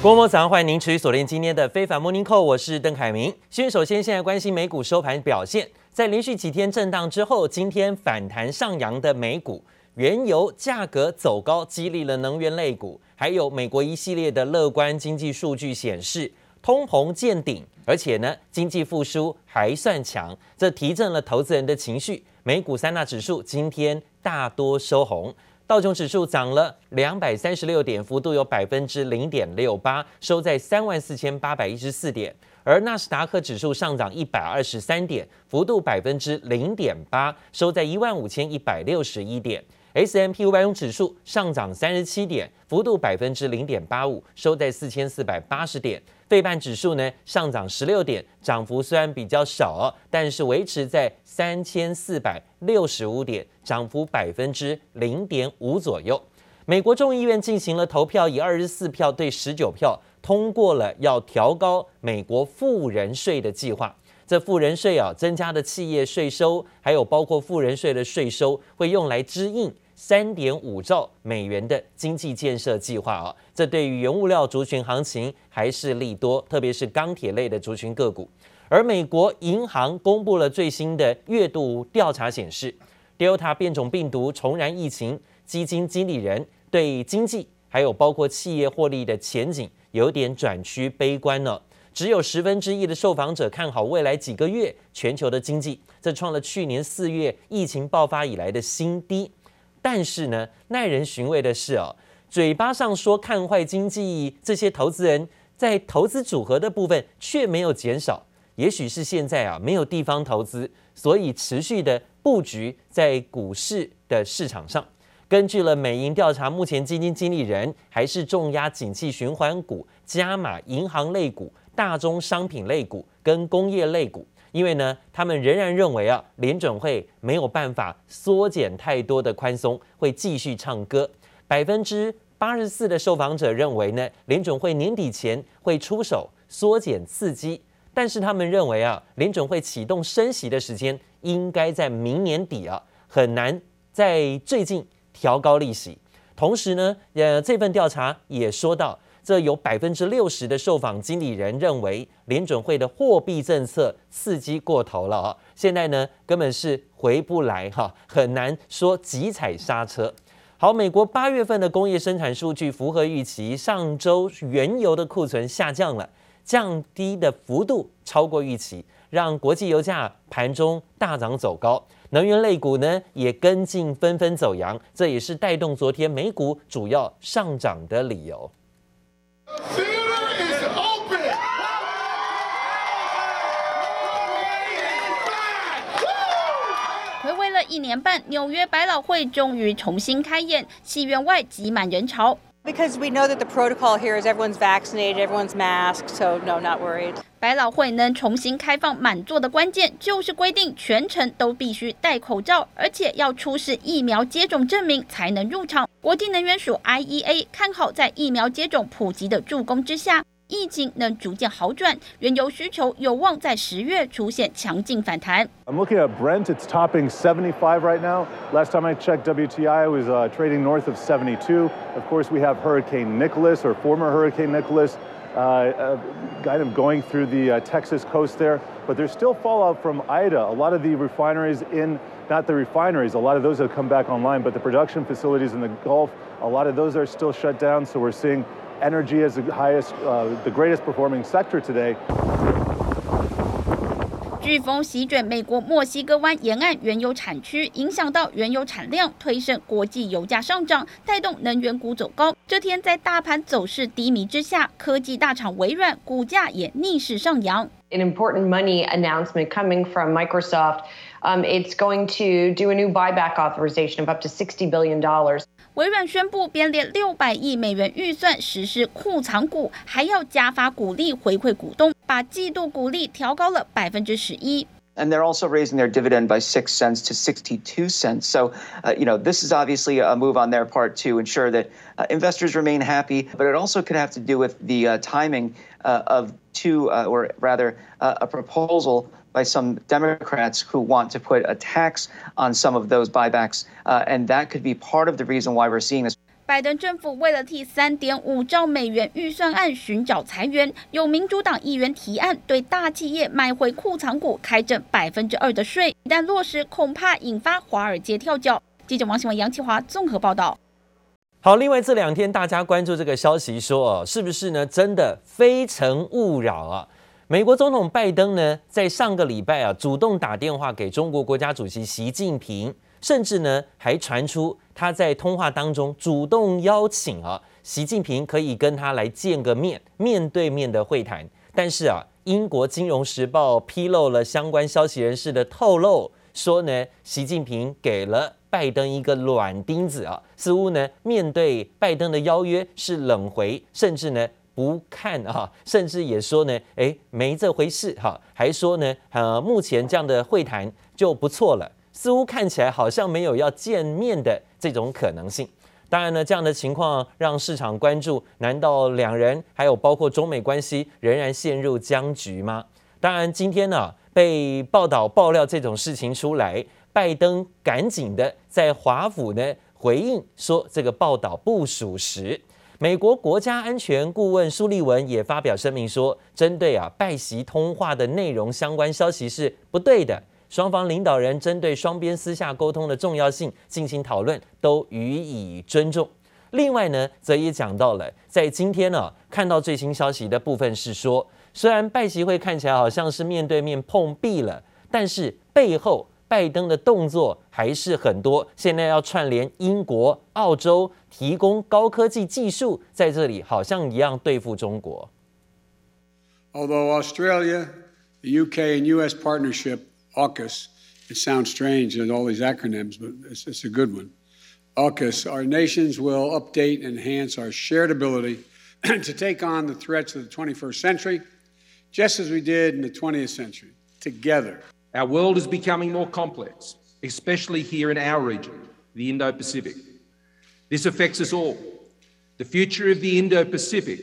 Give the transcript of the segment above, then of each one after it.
郭某早上，欢迎您持续锁定今天的非凡 Morning Call，我是邓凯明。先首先，现在关心美股收盘表现，在连续几天震荡之后，今天反弹上扬的美股，原油价格走高，激励了能源类股，还有美国一系列的乐观经济数据显示，通膨见顶，而且呢，经济复苏还算强，这提振了投资人的情绪。美股三大指数今天大多收红。道琼指数涨了两百三十六点，幅度有百分之零点六八，收在三万四千八百一十四点。而纳斯达克指数上涨一百二十三点，幅度百分之零点八，收在一万五千一百六十一点。S M P 五百种指数上涨三十七点，幅度百分之零点八五，收在四千四百八十点。费半指数呢上涨十六点，涨幅虽然比较少，但是维持在三千四百六十五点，涨幅百分之零点五左右。美国众议院进行了投票，以二十四票对十九票通过了要调高美国富人税的计划。这富人税啊，增加的企业税收，还有包括富人税的税收，会用来支应三点五兆美元的经济建设计划啊。这对于原物料族群行情还是利多，特别是钢铁类的族群个股。而美国银行公布了最新的月度调查显示，Delta 变种病毒重燃疫情，基金经理人对经济还有包括企业获利的前景有点转趋悲观了。只有十分之一的受访者看好未来几个月全球的经济，这创了去年四月疫情爆发以来的新低。但是呢，耐人寻味的是哦，嘴巴上说看坏经济，这些投资人在投资组合的部分却没有减少。也许是现在啊没有地方投资，所以持续的布局在股市的市场上。根据了美银调查，目前基金经理人还是重压景气循环股，加码银行类股。大宗商品类股跟工业类股，因为呢，他们仍然认为啊，联准会没有办法缩减太多的宽松，会继续唱歌。百分之八十四的受访者认为呢，联准会年底前会出手缩减刺激，但是他们认为啊，联准会启动升息的时间应该在明年底啊，很难在最近调高利息。同时呢，呃，这份调查也说到。这有百分之六十的受访经理人认为联准会的货币政策刺激过头了啊，现在呢根本是回不来哈，很难说急踩刹车。好，美国八月份的工业生产数据符合预期，上周原油的库存下降了，降低的幅度超过预期，让国际油价盘中大涨走高，能源类股呢也跟进纷纷走扬，这也是带动昨天美股主要上涨的理由。睽违了一年半，纽约百老汇终于重新开演，戏院外挤满人潮。Because we know that the protocol here is everyone's vaccinated, everyone's masked, so no, not worried. 百老汇能重新开放满座的关键，就是规定全程都必须戴口罩，而且要出示疫苗接种证明才能入场。国际能源署 IEA 看好，在疫苗接种普及的助攻之下，疫情能逐渐好转，原油需求有望在十月出现强劲反弹。I'm looking at Brent, it's topping 75 right now. Last time I checked WTI was trading north of 72. Of course, we have Hurricane Nicholas or former Hurricane Nicholas, kind of going through the uh, Texas coast there. But there's still fallout from Ida. A lot of the refineries in, not the refineries, a lot of those have come back online, but the production facilities in the Gulf, a lot of those are still shut down. So we're seeing energy as the highest, uh, the greatest performing sector today. 飓风席卷美国墨西哥湾沿岸原油产区，影响到原油产量，推升国际油价上涨，带动能源股走高。这天在大盘走势低迷之下，科技大厂微软股价也逆势上扬。An important money announcement coming from Microsoft. Um, it's going to do a new buyback authorization of up to $60 billion. 微软宣布编列六百亿美元预算实施库藏股，还要加发股利回馈股东，把季度股利调高了百分之十一。And they're also raising their dividend by six cents to sixty-two cents. So, uh, you know, this is obviously a move on their part to ensure that uh, investors remain happy. But it also could have to do with the uh, timing uh, of two, uh, or rather, uh, a proposal by some Democrats who want to put a tax on some of those buybacks, uh, and that could be part of the reason why we're seeing this. 拜登政府为了替三点五兆美元预算案寻找财源，有民主党议员提案对大企业买回库藏股开征百分之二的税，一旦落实，恐怕引发华尔街跳脚。记者王新文、杨启华综合报道。好，另外这两天大家关注这个消息说，说是不是呢？真的非诚勿扰啊！美国总统拜登呢，在上个礼拜啊，主动打电话给中国国家主席习近平，甚至呢，还传出他在通话当中主动邀请啊，习近平可以跟他来见个面，面对面的会谈。但是啊，英国金融时报披露了相关消息人士的透露，说呢，习近平给了拜登一个软钉子啊，似乎呢，面对拜登的邀约是冷回，甚至呢。不看啊，甚至也说呢，诶，没这回事哈，还说呢，呃，目前这样的会谈就不错了，似乎看起来好像没有要见面的这种可能性。当然呢，这样的情况让市场关注，难道两人还有包括中美关系仍然陷入僵局吗？当然，今天呢，被报道爆料这种事情出来，拜登赶紧的在华府呢回应说，这个报道不属实。美国国家安全顾问苏利文也发表声明说，针对啊拜习通话的内容相关消息是不对的，双方领导人针对双边私下沟通的重要性进行讨论，都予以尊重。另外呢，则也讲到了，在今天呢、啊、看到最新消息的部分是说，虽然拜习会看起来好像是面对面碰壁了，但是背后。拜登的动作还是很多，现在要串联英国、澳洲，提供高科技技术，在这里好像一样对付中国。Although Australia, the UK and US partnership, AUKUS, it sounds strange in all these acronyms, but it's, it's a good one. AUKUS, our nations will update and enhance our shared ability to take on the threats of the 21st century, just as we did in the 20th century, together. Our world is becoming more complex, especially here in our region, the Indo Pacific. This affects us all. The future of the Indo Pacific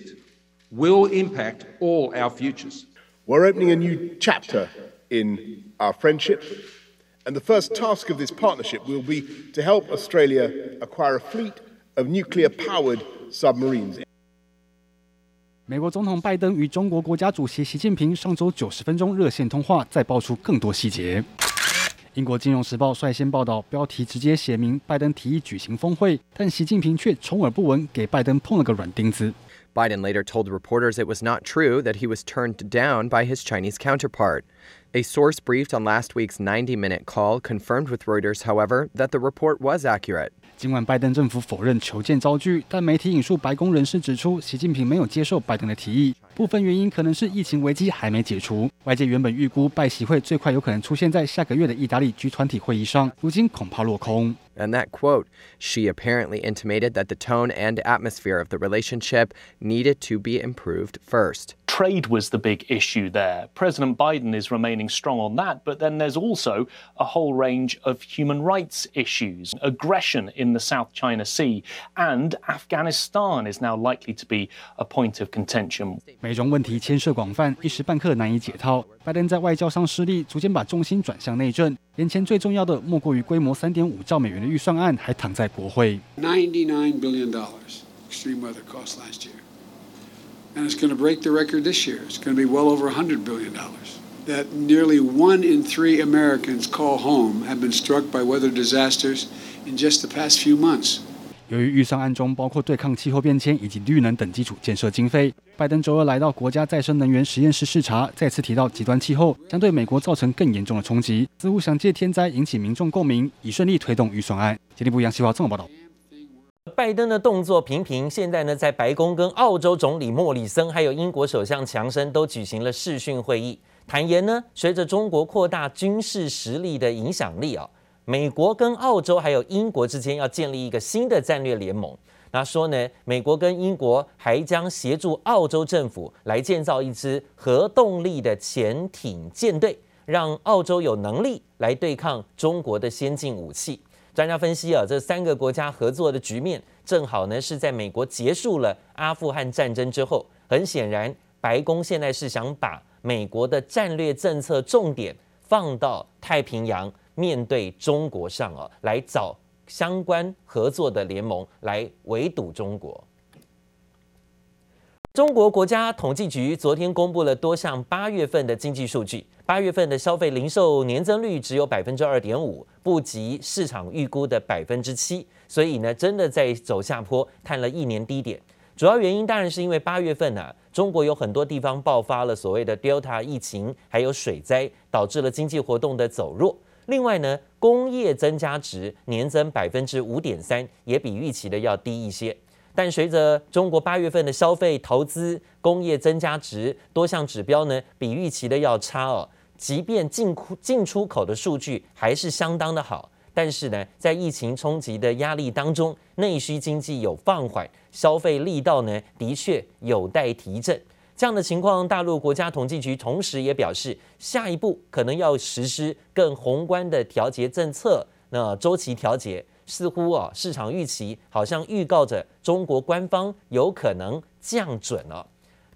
will impact all our futures. We're opening a new chapter in our friendship, and the first task of this partnership will be to help Australia acquire a fleet of nuclear powered submarines. 美国总统拜登与中国国家主席习近平上周九十分钟热线通话，再爆出更多细节。英国金融时报率先报道，标题直接写明拜登提议举行峰会，但习近平却充耳不闻，给拜登碰了个软钉子。Biden later told reporters it was not true that he was turned down by his Chinese counterpart. A source briefed on last week's 90-minute call confirmed with Reuters, however, that the report was accurate. 尽管拜登政府否认求见遭拒，但媒体引述白宫人士指出，习近平没有接受拜登的提议。部分原因可能是疫情危机还没解除。外界原本预估拜习会最快有可能出现在下个月的意大利 G20 会议上，如今恐怕落空。And that quote, she apparently intimated that the tone and atmosphere of the relationship needed to be improved first. Trade was the big issue there. President Biden is remaining strong on that, but then there's also a whole range of human rights issues, aggression in the South China Sea, and Afghanistan is now likely to be a point of contention. 美中问题牵涉广泛，一时半刻难以解套。拜登在外交上失利，逐渐把重心转向内政。眼前最重要的莫过于规模三点五兆美元的预算案还躺在国会。Ninety-nine billion dollars extreme weather cost last year. And it's going to break the record this year. It's going to be well over $100 billion. That nearly one in three Americans call home have been struck by weather disasters in just the past few months. 由于预算案中包括对抗气候变迁以及绿能等基础建设经费，拜登周二来到国家再生能源实验室视察，再次提到极端气候将对美国造成更严重的冲击，似乎想借天灾引起民众共鸣，以顺利推动预算案。经济部杨希华综合报道。拜登的动作频频，现在呢，在白宫跟澳洲总理莫里森还有英国首相强生都举行了视讯会议，坦言呢，随着中国扩大军事实力的影响力啊，美国跟澳洲还有英国之间要建立一个新的战略联盟。那说呢，美国跟英国还将协助澳洲政府来建造一支核动力的潜艇舰队，让澳洲有能力来对抗中国的先进武器。专家分析啊，这三个国家合作的局面，正好呢是在美国结束了阿富汗战争之后。很显然，白宫现在是想把美国的战略政策重点放到太平洋，面对中国上啊，来找相关合作的联盟来围堵中国。中国国家统计局昨天公布了多项八月份的经济数据，八月份的消费零售年增率只有百分之二点五，不及市场预估的百分之七，所以呢，真的在走下坡，探了一年低点。主要原因当然是因为八月份呢、中国有很多地方爆发了所谓的 Delta 疫情，还有水灾，导致了经济活动的走弱。另外呢，工业增加值年增百分之五点三，也比预期的要低一些。但随着中国八月份的消费、投资、工业增加值多项指标呢，比预期的要差哦。即便进出进出口的数据还是相当的好，但是呢，在疫情冲击的压力当中，内需经济有放缓，消费力道呢，的确有待提振。这样的情况，大陆国家统计局同时也表示，下一步可能要实施更宏观的调节政策，那周期调节。似乎啊，市场预期好像预告着中国官方有可能降准了，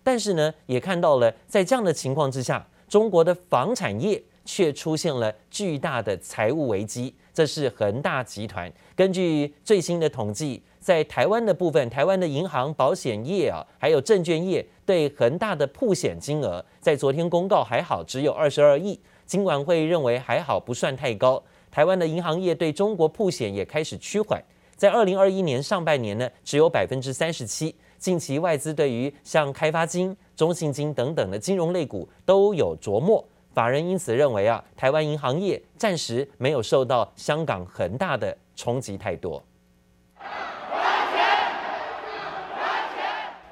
但是呢，也看到了在这样的情况之下，中国的房产业却出现了巨大的财务危机。这是恒大集团根据最新的统计，在台湾的部分，台湾的银行、保险业啊，还有证券业对恒大的曝险金额，在昨天公告还好，只有二十二亿，金管会认为还好，不算太高。台湾的银行业对中国曝险也开始趋缓，在二零二一年上半年呢，只有百分之三十七。近期外资对于像开发金、中信金等等的金融类股都有琢磨，法人因此认为啊，台湾银行业暂时没有受到香港恒大的冲击太多。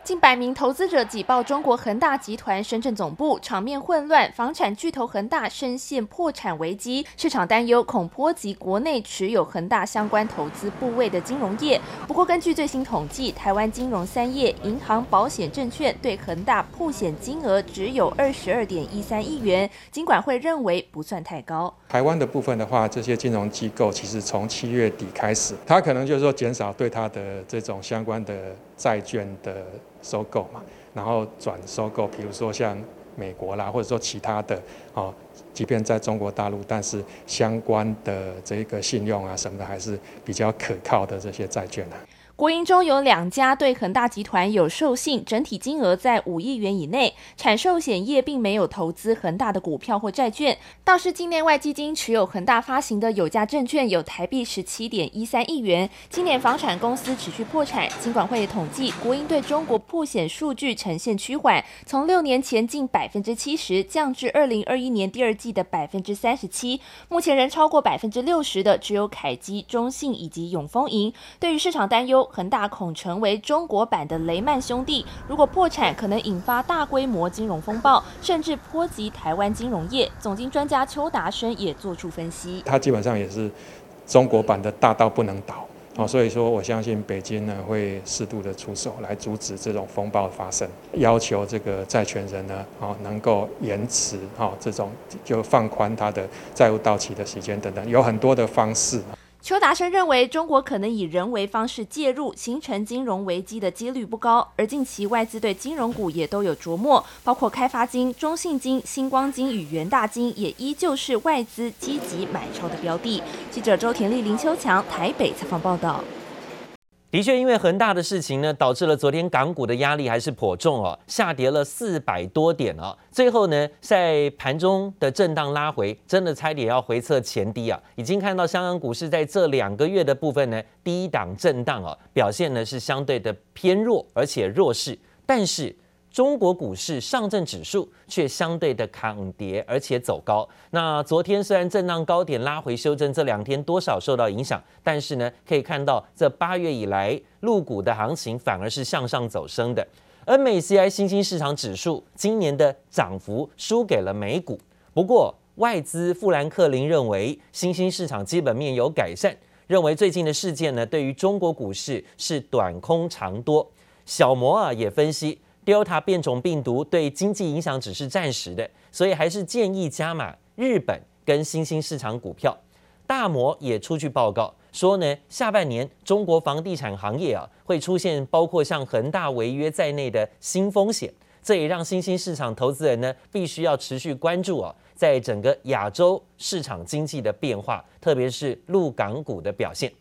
近百名投资者挤爆中国恒大集团深圳总部，场面混乱。房产巨头恒大深陷破产危机，市场担忧恐波及国内持有恒大相关投资部位的金融业。不过，根据最新统计，台湾金融三业——银行、保险、证券对恒大曝险金额只有二十二点一三亿元，尽管会认为不算太高。台湾的部分的话，这些金融机构其实从七月底开始，它可能就是说减少对它的这种相关的债券的。收购嘛，然后转收购，比如说像美国啦，或者说其他的哦，即便在中国大陆，但是相关的这个信用啊什么的，还是比较可靠的这些债券啊。国营中有两家对恒大集团有授信，整体金额在五亿元以内。产寿险业并没有投资恒大的股票或债券，倒是境内外基金持有恒大发行的有价证券有台币十七点一三亿元。今年房产公司持续破产，金管会统计，国营对中国破险数据呈现趋缓，从六年前近百分之七十降至二零二一年第二季的百分之三十七，目前仍超过百分之六十的只有凯基、中信以及永丰银。对于市场担忧。恒大恐成为中国版的雷曼兄弟，如果破产，可能引发大规模金融风暴，甚至波及台湾金融业。总经专家邱达生也做出分析，他基本上也是中国版的大到不能倒，哦，所以说我相信北京呢会适度的出手来阻止这种风暴发生，要求这个债权人呢，哦，能够延迟，哦，这种就放宽他的债务到期的时间等等，有很多的方式。邱达生认为，中国可能以人为方式介入，形成金融危机的几率不高。而近期外资对金融股也都有琢磨，包括开发金、中信金、星光金与元大金，也依旧是外资积极买超的标的。记者周田丽、林秋强台北采访报道。的确，因为恒大的事情呢，导致了昨天港股的压力还是颇重哦，下跌了四百多点哦。最后呢，在盘中的震荡拉回，真的差点要回测前低啊。已经看到香港股市在这两个月的部分呢，低档震荡哦，表现呢是相对的偏弱，而且弱势，但是。中国股市上证指数却相对的抗跌，而且走高。那昨天虽然震荡高点拉回修正，这两天多少受到影响，但是呢，可以看到这八月以来陆股的行情反而是向上走升的。MSCI 新兴市场指数今年的涨幅输给了美股。不过外资富兰克林认为新兴市场基本面有改善，认为最近的事件呢，对于中国股市是短空长多。小摩啊也分析。Delta 变种病毒对经济影响只是暂时的，所以还是建议加码日本跟新兴市场股票。大摩也出具报告说呢，下半年中国房地产行业啊会出现包括像恒大违约在内的新风险，这也让新兴市场投资人呢必须要持续关注啊，在整个亚洲市场经济的变化，特别是陆港股的表现。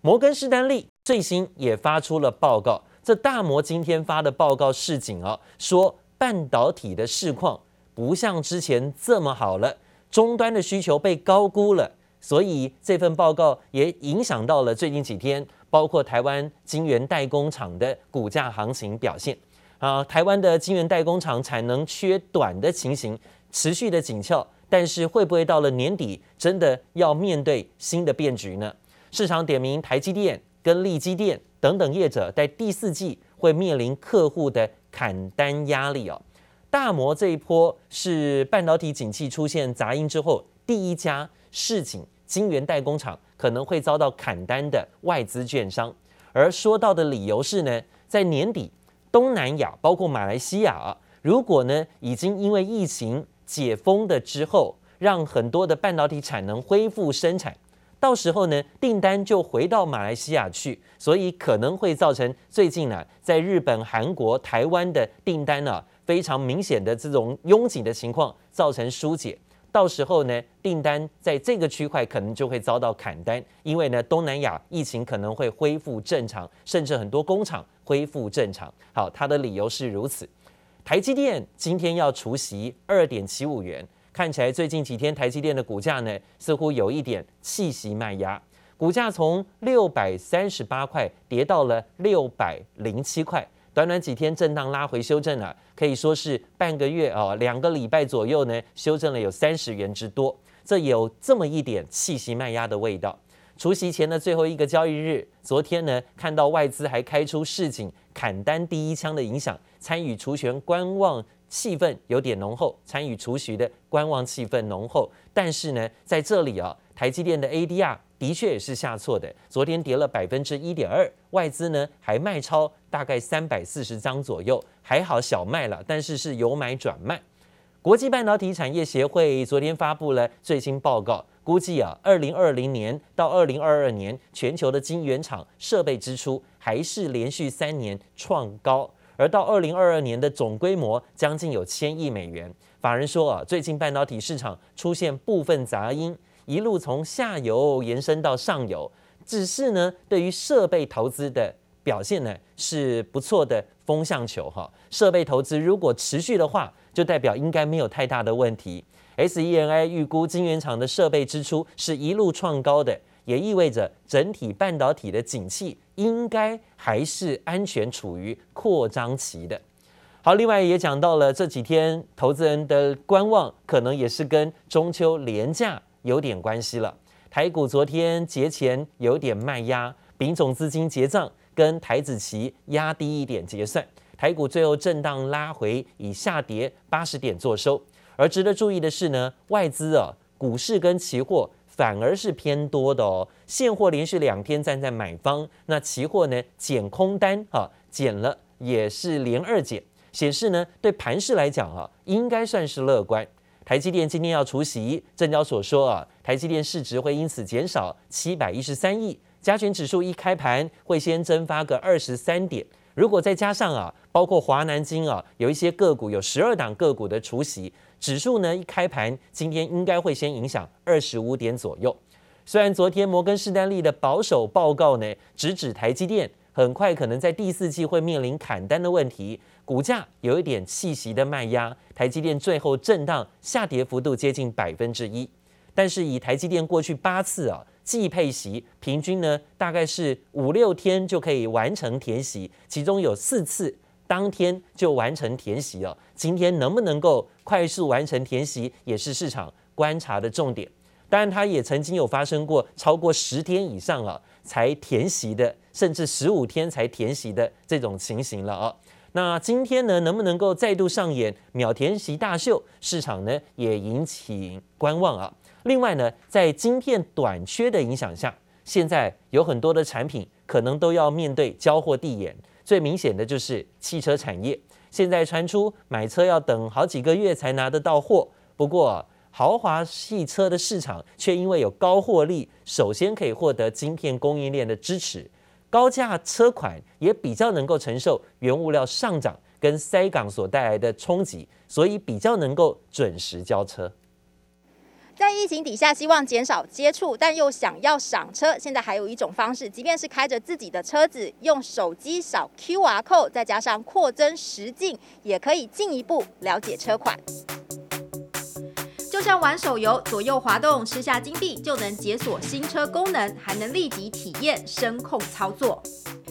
摩根士丹利最新也发出了报告，这大摩今天发的报告示警啊，说半导体的市况不像之前这么好了，终端的需求被高估了，所以这份报告也影响到了最近几天，包括台湾晶圆代工厂的股价行情表现啊，台湾的晶圆代工厂产能缺短的情形持续的紧俏，但是会不会到了年底真的要面对新的变局呢？市场点名台积电跟力积电等等业者，在第四季会面临客户的砍单压力哦。大摩这一波是半导体景气出现杂音之后，第一家市井晶圆代工厂可能会遭到砍单的外资券商。而说到的理由是呢，在年底东南亚包括马来西亚啊，如果呢已经因为疫情解封的之后，让很多的半导体产能恢复生产。到时候呢，订单就回到马来西亚去，所以可能会造成最近呢，在日本、韩国、台湾的订单呢，非常明显的这种拥挤的情况，造成疏解。到时候呢，订单在这个区块可能就会遭到砍单，因为呢，东南亚疫情可能会恢复正常，甚至很多工厂恢复正常。好，他的理由是如此。台积电今天要除息二点七五元。看起来最近几天台积电的股价呢，似乎有一点气息卖压，股价从六百三十八块跌到了六百零七块，短短几天震荡拉回修正了，可以说是半个月哦，两个礼拜左右呢，修正了有三十元之多，这有这么一点气息卖压的味道。除夕前的最后一个交易日，昨天呢，看到外资还开出市井砍单第一枪的影响，参与除权观望。气氛有点浓厚，参与除息的观望气氛浓厚，但是呢，在这里啊，台积电的 ADR 的确也是下挫的，昨天跌了百分之一点二，外资呢还卖超大概三百四十张左右，还好小卖了，但是是由买转卖。国际半导体产业协会昨天发布了最新报告，估计啊，二零二零年到二零二二年全球的晶圆厂设备支出还是连续三年创高。而到二零二二年的总规模将近有千亿美元。法人说啊，最近半导体市场出现部分杂音，一路从下游延伸到上游。只是呢，对于设备投资的表现呢，是不错的风向球哈。设备投资如果持续的话，就代表应该没有太大的问题。S E N I 预估晶圆厂的设备支出是一路创高的。也意味着整体半导体的景气应该还是安全处于扩张期的。好，另外也讲到了这几天投资人的观望，可能也是跟中秋连假有点关系了。台股昨天节前有点卖压，丙种资金结账跟台子期压低一点结算，台股最后震荡拉回，以下跌八十点作收。而值得注意的是呢，外资啊，股市跟期货。反而是偏多的哦，现货连续两天站在买方，那期货呢减空单啊，减了也是连二减，显示呢对盘势来讲啊，应该算是乐观。台积电今天要除息，证交所说啊，台积电市值会因此减少七百一十三亿，加权指数一开盘会先蒸发个二十三点。如果再加上啊，包括华南金啊，有一些个股有十二档个股的除息，指数呢一开盘今天应该会先影响二十五点左右。虽然昨天摩根士丹利的保守报告呢，直指台积电很快可能在第四季会面临砍单的问题，股价有一点气息的卖压，台积电最后震荡下跌幅度接近百分之一。但是以台积电过去八次啊。季配息平均呢，大概是五六天就可以完成填息，其中有四次当天就完成填息了。今天能不能够快速完成填息，也是市场观察的重点。当然，它也曾经有发生过超过十天以上啊才填息的，甚至十五天才填息的这种情形了啊。那今天呢，能不能够再度上演秒填席大秀？市场呢也引起观望啊。另外呢，在晶片短缺的影响下，现在有很多的产品可能都要面对交货递延。最明显的就是汽车产业，现在传出买车要等好几个月才拿得到货。不过，豪华汽车的市场却因为有高获利，首先可以获得晶片供应链的支持，高价车款也比较能够承受原物料上涨跟塞港所带来的冲击，所以比较能够准时交车。在疫情底下，希望减少接触，但又想要赏车，现在还有一种方式，即便是开着自己的车子，用手机扫 QR code，再加上扩增实境，也可以进一步了解车款。就像玩手游，左右滑动，吃下金币就能解锁新车功能，还能立即体验声控操作。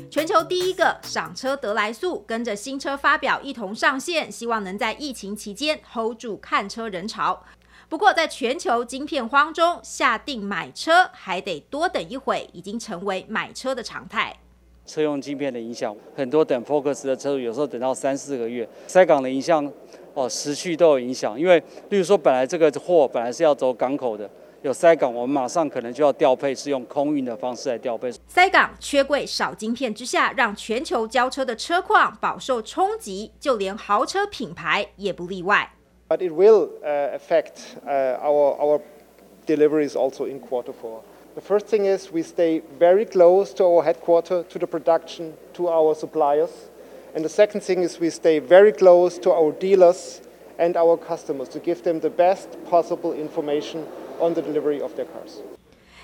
全球第一个赏车得来速，跟着新车发表一同上线，希望能在疫情期间 hold 住看车人潮。不过，在全球晶片荒中，下定买车还得多等一会，已经成为买车的常态。车用晶片的影响，很多等 Focus 的车主有时候等到三四个月。塞港的影响，哦，时序都有影响。因为，例如说，本来这个货本来是要走港口的，有塞港，我们马上可能就要调配，是用空运的方式来调配。塞港、缺柜、少晶片之下，让全球交车的车况饱受冲击，就连豪车品牌也不例外。But it will uh, affect uh, our, our deliveries also in quarter four. The first thing is we stay very close to our headquarters, to the production, to our suppliers. And the second thing is we stay very close to our dealers and our customers to give them the best possible information on the delivery of their cars.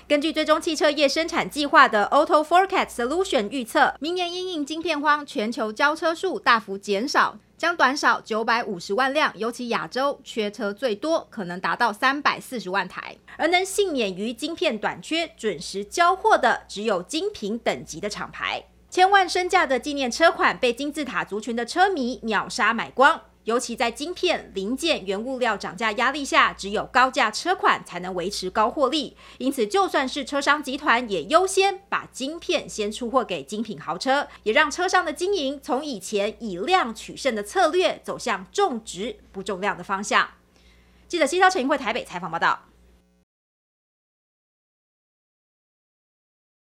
根据追踪汽车业生产计划的 Auto Forecast Solution 预测，明年因应晶片荒，全球交车数大幅减少。将短少九百五十万辆，尤其亚洲缺车最多，可能达到三百四十万台。而能幸免于晶片短缺、准时交货的，只有精品等级的厂牌。千万身价的纪念车款被金字塔族群的车迷秒杀买光。尤其在晶片、零件、原物料涨价压力下，只有高价车款才能维持高获利。因此，就算是车商集团，也优先把晶片先出货给精品豪车，也让车商的经营从以前以量取胜的策略，走向重质不重量的方向。记者西超陈英会台北采访报道。